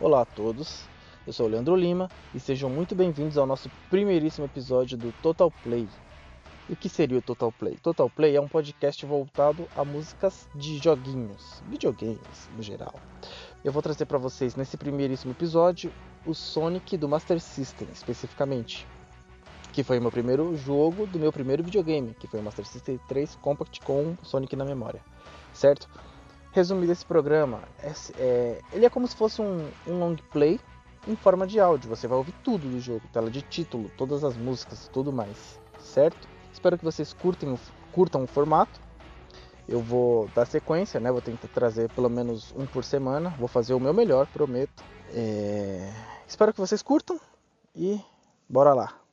Olá a todos, eu sou o Leandro Lima e sejam muito bem-vindos ao nosso primeiríssimo episódio do Total Play. O que seria o Total Play? Total Play é um podcast voltado a músicas de joguinhos, videogames no geral. Eu vou trazer para vocês nesse primeiríssimo episódio o Sonic do Master System, especificamente, que foi o meu primeiro jogo do meu primeiro videogame, que foi o Master System 3 Compact com Sonic na memória, certo? Resumindo esse programa, é, é, ele é como se fosse um, um long play em forma de áudio. Você vai ouvir tudo do jogo, tela de título, todas as músicas, tudo mais, certo? Espero que vocês curtem, curtam o formato. Eu vou dar sequência, né? Vou tentar trazer pelo menos um por semana. Vou fazer o meu melhor, prometo. É... Espero que vocês curtam e bora lá.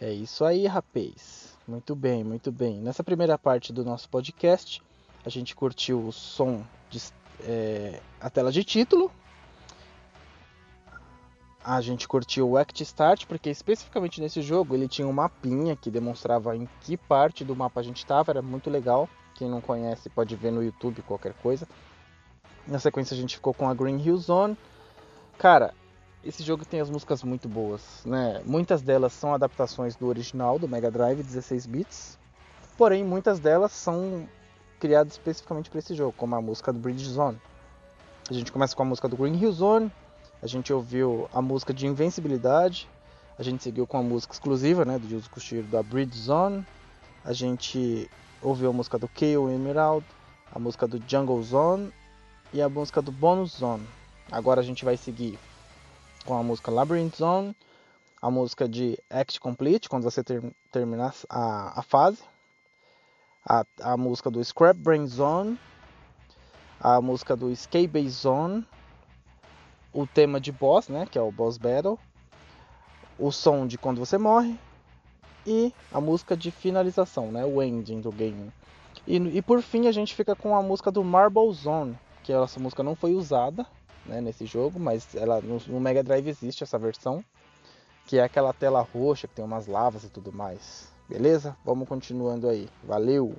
É isso aí, rapaz. Muito bem, muito bem. Nessa primeira parte do nosso podcast, a gente curtiu o som de é, a tela de título. A gente curtiu o Act Start, porque especificamente nesse jogo ele tinha um mapinha que demonstrava em que parte do mapa a gente estava, era muito legal. Quem não conhece pode ver no YouTube qualquer coisa. Na sequência a gente ficou com a Green Hill Zone. Cara, esse jogo tem as músicas muito boas, né? Muitas delas são adaptações do original do Mega Drive 16 bits, porém muitas delas são criadas especificamente para esse jogo, como a música do Bridge Zone. A gente começa com a música do Green Hill Zone, a gente ouviu a música de Invencibilidade, a gente seguiu com a música exclusiva, né, do Yuzo Koshiro da Bridge Zone, a gente ouviu a música do Kale Emerald, a música do Jungle Zone e a música do Bonus Zone. Agora a gente vai seguir com a música Labyrinth Zone, a música de Act Complete, quando você ter, terminar a, a fase, a, a música do Scrap Brain Zone, a música do Escape Base Zone, o tema de boss, né, que é o Boss Battle, o som de quando você morre e a música de finalização, né, o ending do game. E, e por fim a gente fica com a música do Marble Zone, que essa música não foi usada, né, nesse jogo, mas ela no, no, Mega Drive existe essa versão, que é aquela tela roxa que tem umas lavas e tudo mais. Beleza? Vamos continuando aí. Valeu!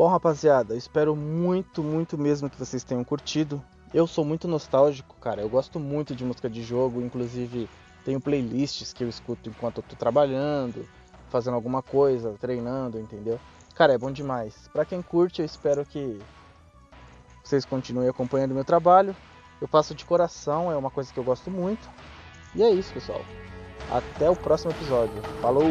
Bom, rapaziada, eu espero muito, muito mesmo que vocês tenham curtido. Eu sou muito nostálgico, cara. Eu gosto muito de música de jogo, inclusive tenho playlists que eu escuto enquanto eu tô trabalhando, fazendo alguma coisa, treinando, entendeu? Cara, é bom demais. Para quem curte, eu espero que vocês continuem acompanhando meu trabalho. Eu faço de coração, é uma coisa que eu gosto muito. E é isso, pessoal. Até o próximo episódio. Falou!